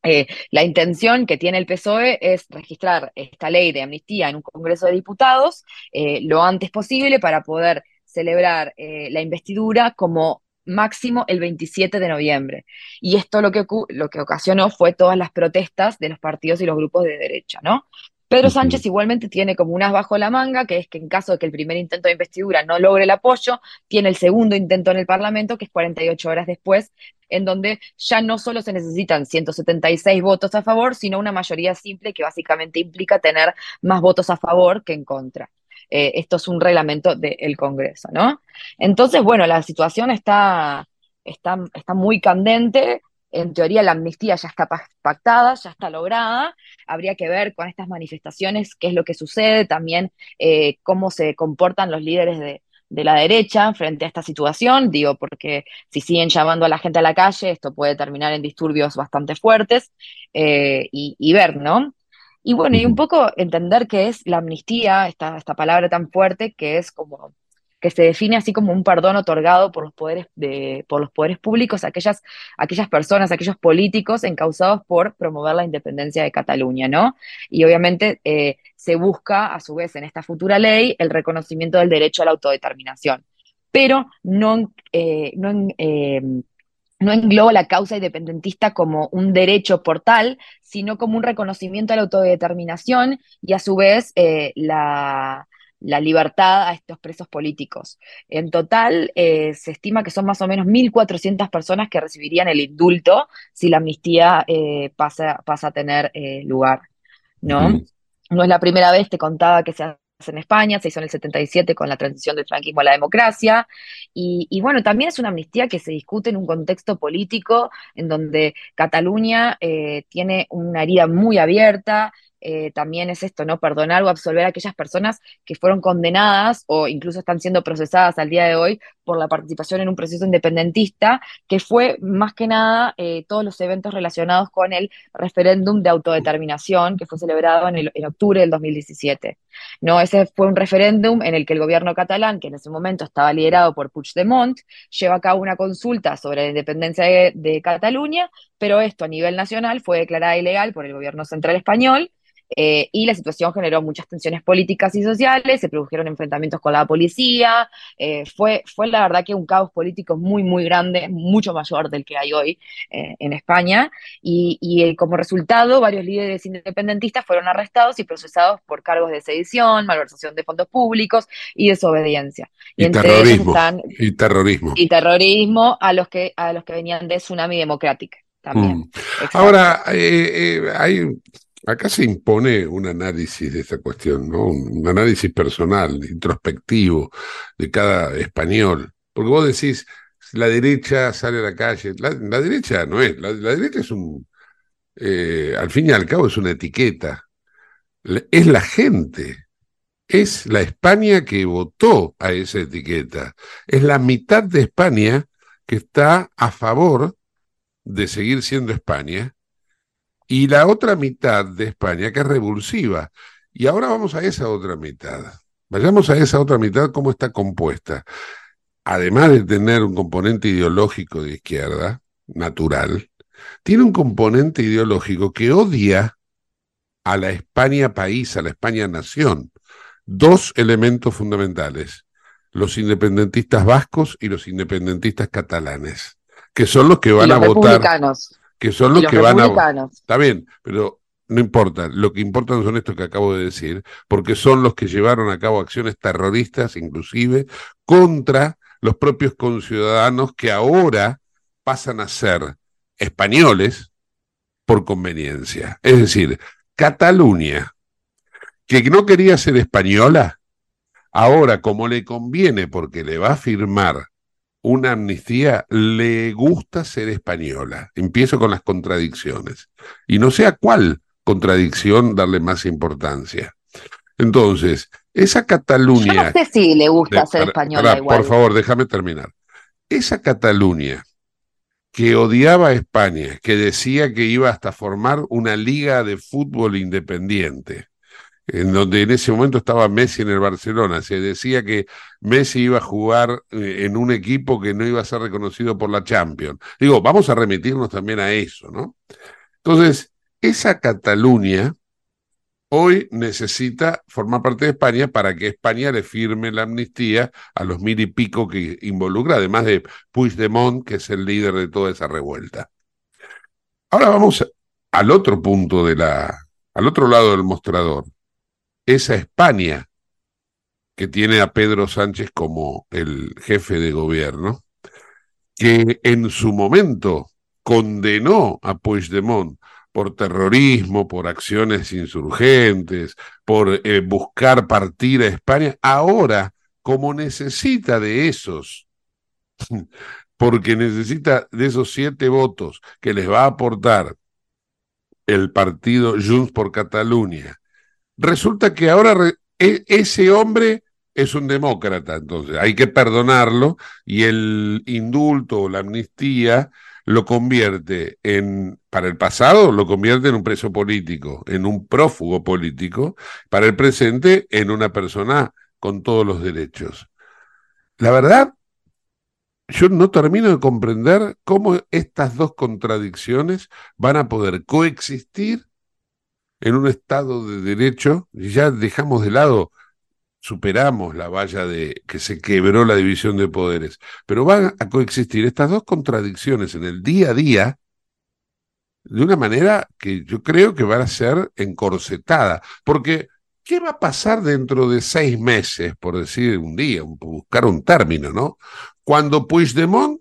O: Eh, la intención que tiene el PSOE es registrar esta ley de amnistía en un Congreso de Diputados eh, lo antes posible para poder celebrar eh, la investidura como máximo el 27 de noviembre. Y esto lo que, lo que ocasionó fue todas las protestas de los partidos y los grupos de derecha, ¿no? Pedro Sánchez igualmente tiene como unas bajo la manga, que es que en caso de que el primer intento de investidura no logre el apoyo, tiene el segundo intento en el Parlamento, que es 48 horas después, en donde ya no solo se necesitan 176 votos a favor, sino una mayoría simple que básicamente implica tener más votos a favor que en contra. Eh, esto es un reglamento del Congreso, ¿no? Entonces, bueno, la situación está, está, está muy candente. En teoría la amnistía ya está pactada, ya está lograda. Habría que ver con estas manifestaciones qué es lo que sucede, también eh, cómo se comportan los líderes de, de la derecha frente a esta situación, digo, porque si siguen llamando a la gente a la calle, esto puede terminar en disturbios bastante fuertes eh, y, y, ver, ¿no? Y bueno, y un poco entender qué es la amnistía, esta, esta palabra tan fuerte que es como que se define así como un perdón otorgado por los poderes, de, por los poderes públicos a aquellas, aquellas personas, aquellos políticos encausados por promover la independencia de Cataluña, ¿no? Y obviamente eh, se busca, a su vez, en esta futura ley, el reconocimiento del derecho a la autodeterminación, pero no, eh, no eh, no engloba la causa independentista como un derecho por tal, sino como un reconocimiento a la autodeterminación y a su vez eh, la, la, libertad a estos presos políticos. En total, eh, se estima que son más o menos 1.400 personas que recibirían el indulto si la amnistía eh, pasa, pasa, a tener lugar. ¿no? Mm. no es la primera vez, te contaba que se en España, se hizo en el 77 con la transición del franquismo a la democracia, y, bueno, también es una amnistía que se discute en un contexto político en donde Cataluña eh, tiene una herida muy abierta, eh, también es esto, ¿no? Perdonar o absolver a aquellas personas que fueron condenadas o incluso están siendo procesadas al día de hoy por la participación en un proceso independentista, que fue más que nada eh, todos los eventos relacionados con el referéndum de autodeterminación que fue celebrado en, el, en octubre del 2017. ¿no? Ese fue un referéndum en el que el gobierno catalán, que en ese momento estaba liderado por Puigdemont, lleva a cabo una consulta sobre la independencia de, de Cataluña, pero esto a nivel nacional fue declarada ilegal por el gobierno central español eh, y la situación generó muchas tensiones políticas y sociales, se produjeron enfrentamientos con la policía, eh, fue, fue la verdad que un caos político muy, muy grande, mucho mayor del que hay hoy eh, en España, y, y como resultado varios líderes independentistas fueron arrestados y procesados por cargos de sedición, malversación de fondos públicos y desobediencia.
A: Y,
O: entre
A: terrorismo.
O: están
A: Y terrorismo.
O: y terrorismo a los que a los que venían de Tsunami Democratic también.
A: Mm. Ahora, eh, eh, hay, acá se impone un análisis de esta cuestión, ¿no? Un, análisis personal, introspectivo de cada español. Porque vos decís, la derecha sale a la calle. La, derecha no es, la, derecha es un, eh, al fin y al cabo es una etiqueta. Es la gente. Es la España que votó a esa etiqueta. Es la mitad de España que está a favor de seguir siendo España y la otra mitad de España que es revulsiva. Y ahora vamos a esa otra mitad. Vayamos a esa otra mitad, cómo está compuesta. Además de tener un componente ideológico de izquierda, natural, tiene un componente ideológico que odia a la España país, a la España nación. Dos elementos fundamentales, los independentistas vascos y los independentistas catalanes, que son los que van
O: y
A: a votar. Que son los
O: los
A: que van a. Está bien, pero no importa. Lo que importan son estos que acabo de decir, porque son los que llevaron a cabo acciones terroristas, inclusive, contra los propios conciudadanos que ahora pasan a ser españoles por conveniencia. Es decir, Cataluña, que no quería ser española, ahora como le conviene porque le va a firmar una amnistía, le gusta ser española. Empiezo con las contradicciones. Y no sé a cuál contradicción darle más importancia. Entonces, esa
O: Yo
A: Cataluña...
O: no sé si le gusta
A: de-
O: ser
A: para-
O: española
A: para,
O: igual.
A: Por favor, déjame terminar. Esa Cataluña que odiaba a España, que decía que iba hasta formar una liga de fútbol independiente, en donde en ese momento estaba Messi en el Barcelona, se decía que Messi iba a jugar eh, en un equipo que no iba a ser reconocido por la Champions. Digo, vamos a remitirnos también a eso, ¿no? Entonces, esa Cataluña hoy necesita formar parte de España para que España le firme la amnistía a los mil y pico que involucra, además de Puigdemont, que es el líder de toda esa revuelta. Ahora vamos al otro punto de la, al otro lado del mostrador. Esa España que tiene a Pedro Sánchez como el jefe de gobierno, que en su momento condenó a Puigdemont por terrorismo, por acciones insurgentes, por eh, buscar partir a España, ahora, como necesita de esos, porque necesita de esos siete votos que les va a aportar el partido Junts por Cataluña, resulta que ahora e- ese hombre es un demócrata, entonces hay que perdonarlo y el indulto o la amnistía lo convierte en, para el pasado, lo convierte en un preso político, en un prófugo político, para el presente, en una persona con todos los derechos. La verdad, yo no termino de comprender cómo estas dos contradicciones van a poder coexistir en un Estado de derecho, y ya dejamos de lado, superamos la valla de que se quebró la división de poderes, pero van a coexistir estas dos contradicciones en el día a día de una manera que yo creo que va a ser encorsetada, porque ¿qué va a pasar dentro de seis meses, por decir un día, buscar un término, ¿no? Cuando Puigdemont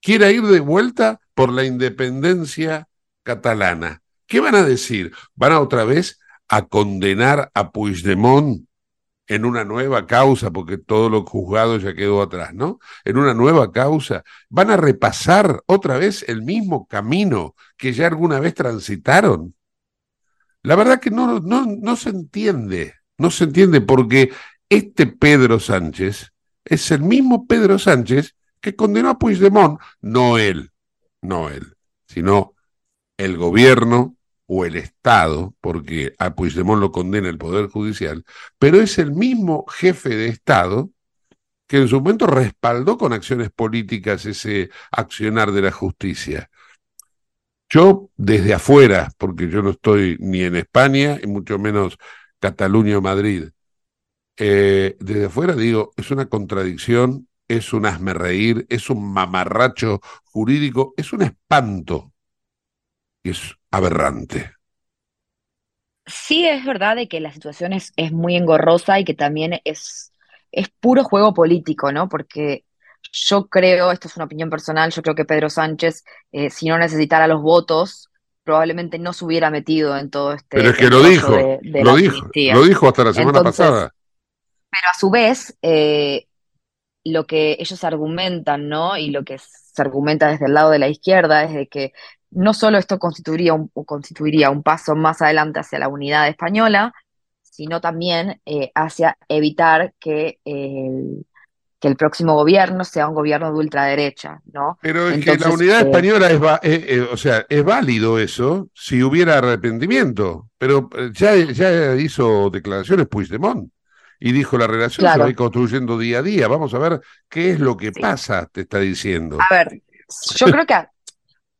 A: quiera ir de vuelta por la independencia catalana. ¿Qué van a decir? ¿Van a otra vez a condenar a Puigdemont en una nueva causa, porque todo lo juzgado ya quedó atrás, ¿no? En una nueva causa. ¿Van a repasar otra vez el mismo camino que ya alguna vez transitaron? La verdad que no, no, no se entiende, no se entiende porque este Pedro Sánchez es el mismo Pedro Sánchez que condenó a Puigdemont, no él, no él, sino el gobierno o el Estado, porque a Puigdemont lo condena el Poder Judicial, pero es el mismo jefe de Estado que en su momento respaldó con acciones políticas ese accionar de la justicia. Yo desde afuera, porque yo no estoy ni en España y mucho menos Cataluña o Madrid, eh, desde afuera digo, es una contradicción, es un hazme reír, es un mamarracho jurídico, es un espanto es aberrante.
O: Sí, es verdad de que la situación es, es muy engorrosa y que también es, es puro juego político, ¿no? Porque yo creo, esto es una opinión personal, yo creo que Pedro Sánchez, eh, si no necesitara los votos, probablemente no se hubiera metido en todo este.
A: Pero es que lo dijo,
O: de- de
A: lo dijo,
O: amnistía.
A: lo dijo hasta la semana
O: Entonces,
A: pasada.
O: Pero a su vez, eh, lo que ellos argumentan, ¿no? Y lo que se argumenta desde el lado de la izquierda es de que no solo esto constituiría un, constituiría un paso más adelante hacia la unidad española, sino también eh, hacia evitar que el, que el próximo gobierno sea un gobierno de ultraderecha, ¿no?
A: Pero es que la
O: Entonces,
A: unidad
O: eh,
A: española es, va- eh, eh, o sea, es válido eso si hubiera arrepentimiento, pero eh, ya, ya hizo declaraciones Puigdemont y dijo la relación se va a ir construyendo día a día, vamos a ver qué es lo que pasa, te está diciendo.
O: A ver, yo creo que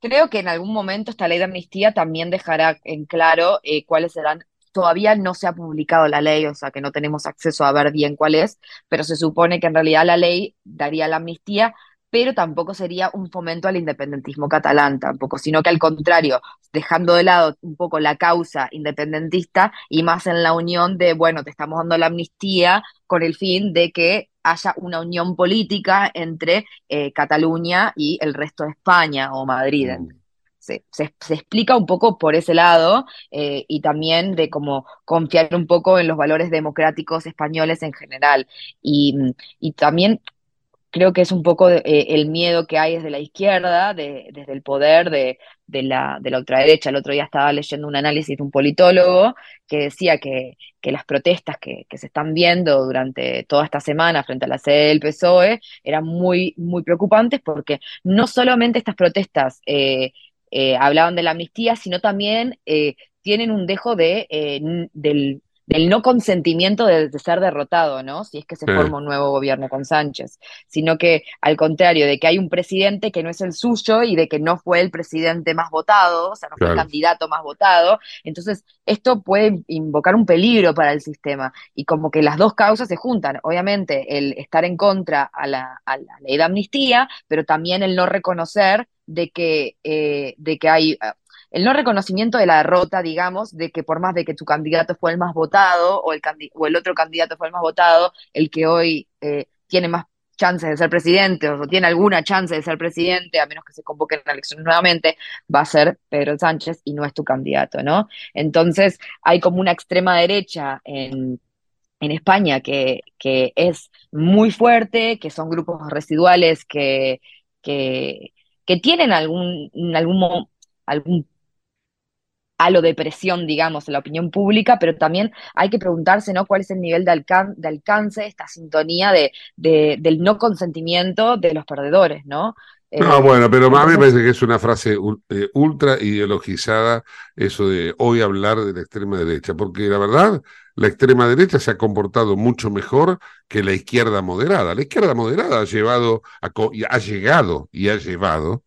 O: creo que en algún momento esta ley de amnistía también dejará en claro eh, cuáles serán. Todavía no se ha publicado la ley, o sea que no tenemos acceso a ver bien cuál es, pero se supone que en realidad la ley daría la amnistía, pero tampoco sería un fomento al independentismo catalán, tampoco, sino que al contrario, dejando de lado un poco la causa independentista y más en la unión de, bueno, te estamos dando la amnistía con el fin de que haya una unión política entre eh, Cataluña y el resto de España o Madrid. Se, se- se explica un poco por ese lado eh, y también de cómo confiar un poco en los valores democráticos españoles en general. Y, y también creo que es un poco eh, el miedo que hay desde la izquierda, de- desde el poder de, la, de la ultraderecha. El otro día estaba leyendo un análisis de un politólogo que decía que, las protestas que, se están viendo durante toda esta semana frente a la sede del PSOE eran muy, muy preocupantes porque no solamente estas protestas eh, eh, hablaban de la amnistía, sino también tienen un dejo de, del, del no consentimiento de, de ser derrotado, ¿no? Si es que se
A: Sí.
O: forma un nuevo gobierno con Sánchez, sino que al contrario, de que hay un presidente que no es el suyo y de que no fue el presidente más votado, o sea, no fue el candidato más votado, entonces esto puede invocar un peligro para el sistema y como que las dos causas se juntan, obviamente el estar en contra a la, a la ley de amnistía, pero también el no reconocer de que, eh, de que hay el no reconocimiento de la derrota, digamos, de que por más de que tu candidato fue el más votado o el, o el otro candidato fue el más votado, el que hoy eh, tiene más chances de ser presidente o tiene alguna chance de ser presidente, a menos que se convoquen elecciones nuevamente, va a ser Pedro Sánchez y no es tu candidato, ¿no? Entonces hay como una extrema derecha en, España que, es muy fuerte, que son grupos residuales que, que, tienen algún, algún, algún halo de presión, digamos, en la opinión pública, pero también hay que preguntarse, ¿no? ¿Cuál es el nivel de, alcan- de alcance, esta sintonía de, de- del no consentimiento de los perdedores, ¿no?
A: No,
O: Eh,
A: bueno, pero a mí me
O: entonces-
A: parece que es una frase eh, ultra ideologizada eso de hoy hablar de la extrema derecha, porque la verdad, la extrema derecha se ha comportado mucho mejor que la izquierda moderada. La izquierda moderada ha llevado, a ha llegado y ha llevado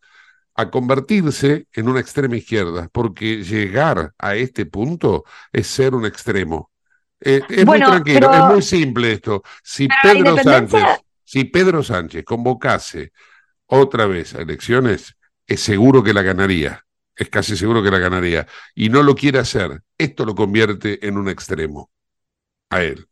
A: a convertirse en una extrema izquierda, porque llegar a este punto es ser un extremo. Eh, es
O: Bueno,
A: muy tranquilo,
O: pero-
A: es muy simple esto. Si Pedro
O: independencia-
A: Sánchez, si Pedro Sánchez convocase otra vez a elecciones, es seguro que la ganaría, es casi seguro que la ganaría, y no lo quiere hacer. Esto lo convierte en un extremo a él.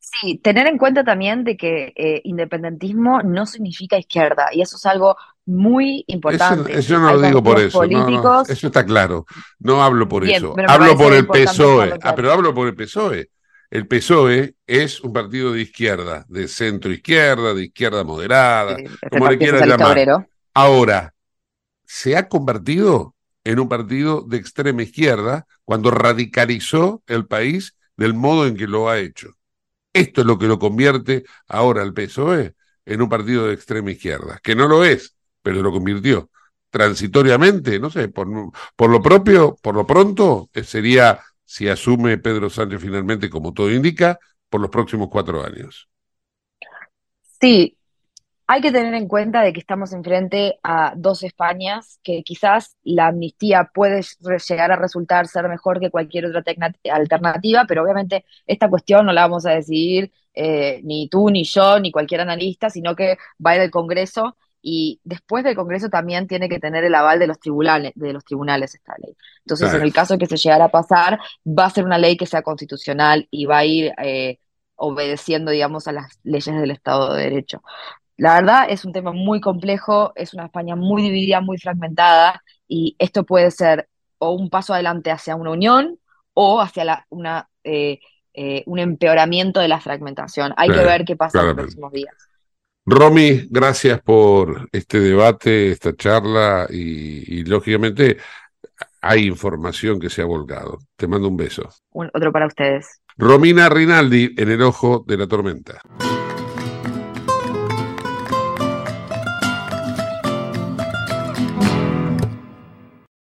O: Sí, tener en cuenta también de que eh, independentismo no significa izquierda, y eso es algo muy
A: Eso,
O: importante.
A: eso no
O: Hay
A: lo digo por eso, no, no,
O: políticos
A: eso está claro. No hablo por
O: Bien,
A: eso,
O: pero me
A: hablo por el PSOE. Ah, pero hablo por el PSOE. El PSOE es un partido de izquierda, de centro izquierda, de izquierda moderada, como le
O: Socialista
A: llamar.
O: Obrero.
A: Ahora, se ha convertido en un partido de extrema izquierda cuando radicalizó el país del modo en que lo ha hecho. Esto es lo que lo convierte ahora al PSOE en un partido de extrema izquierda, que no lo es, pero lo convirtió transitoriamente, no sé, por, por lo propio, por lo pronto, eh, sería, si asume Pedro Sánchez finalmente, como todo indica, por los próximos cuatro años.
O: Sí, hay que tener en cuenta de que estamos enfrente a dos Españas, que quizás la amnistía puede llegar a resultar ser mejor que cualquier otra alternativa, pero obviamente esta cuestión no la vamos a decidir eh, ni tú, ni yo, ni cualquier analista, sino que va a ir al Congreso y después del Congreso también tiene que tener el aval de los tribunales, de los tribunales esta ley. Entonces, en el caso de que se llegara a pasar, va a ser una ley que sea constitucional y va a ir eh, obedeciendo, digamos, a las leyes del Estado de Derecho. La verdad es un tema muy complejo, es una España muy dividida, muy fragmentada, y esto puede ser o un paso adelante hacia una unión o hacia la, una, eh, eh, un empeoramiento de la fragmentación. Hay que ver qué pasa en los próximos días.
A: Romy, gracias por este debate, esta charla y, lógicamente hay información que se ha volcado. Te mando un beso.
O: otro para ustedes.
A: Romina Rinaldi en el ojo de la tormenta.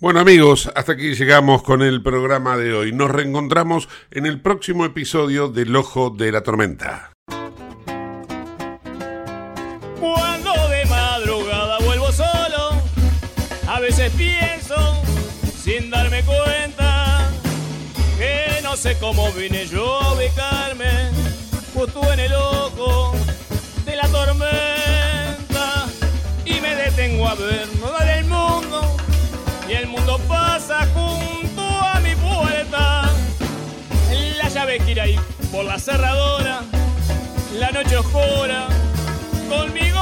A: Bueno amigos, hasta aquí llegamos con el programa de hoy. Nos reencontramos en el próximo episodio del Ojo de la Tormenta.
P: Cuando de madrugada vuelvo solo, a veces pienso, sin darme cuenta, que no sé cómo vine yo a ubicarme justo en el ojo de la tormenta y me detengo a ver nada del Llave gira ahí por la cerradora, la noche oscura, conmigo